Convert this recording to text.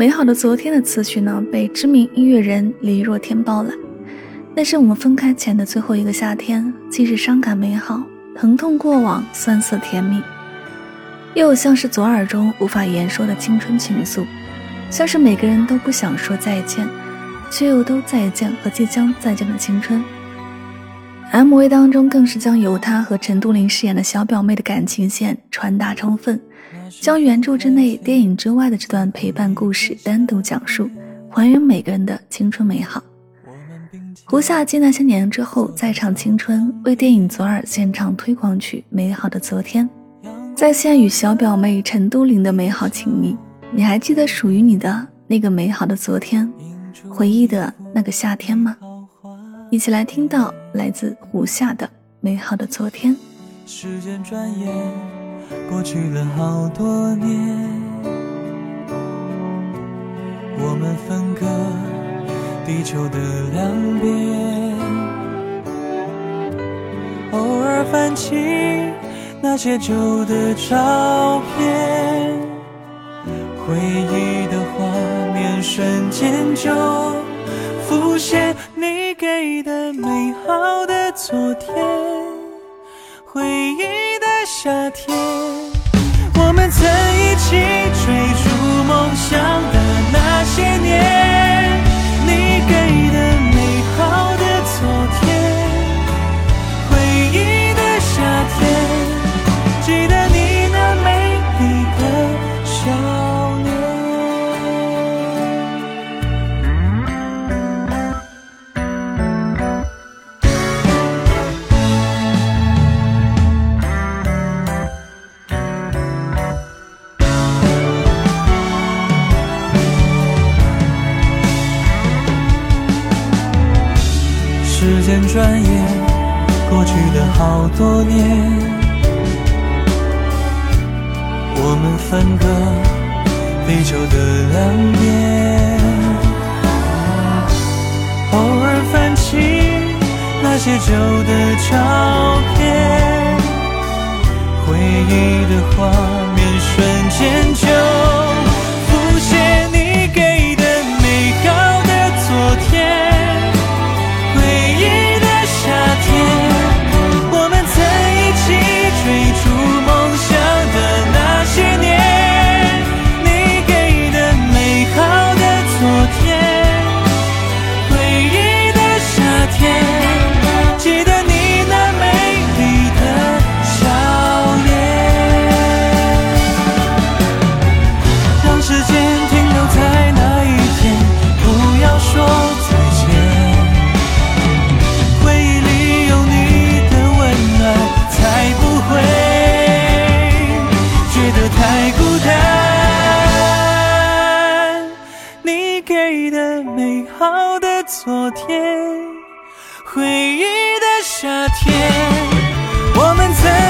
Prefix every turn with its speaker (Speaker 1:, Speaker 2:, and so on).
Speaker 1: 美好的昨天的词曲呢，被知名音乐人李若天包揽。那是我们分开前的最后一个夏天，既是伤感美好，疼痛过往，酸涩甜蜜，又像是左耳中无法言说的青春情愫，像是每个人都不想说再见，却又都再见和即将再见的青春。MV 当中更是将由他和陈都灵饰演的小表妹的感情线传达充分。将原著之内、电影之外的这段陪伴故事单独讲述，还原每个人的青春美好。胡夏继那些年之后再唱青春，为电影《左耳》献唱推广曲《美好的昨天》，再现与小表妹陈都灵的美好情谊。你还记得属于你的那个美好的昨天，回忆的那个夏天吗？一起来听到来自胡夏的《美好的昨天》。
Speaker 2: 时间转眼。过去了好多年，我们分隔地球的两边，偶尔翻起那些旧的照片，回忆的画面瞬间就浮现，你给的美好的昨天，回忆的。夏天，我们曾一起追逐梦想的时间转眼过去的好多年，我们分隔地球的两边，偶尔翻起那些旧的照片，回忆的画面。回忆的夏天我们曾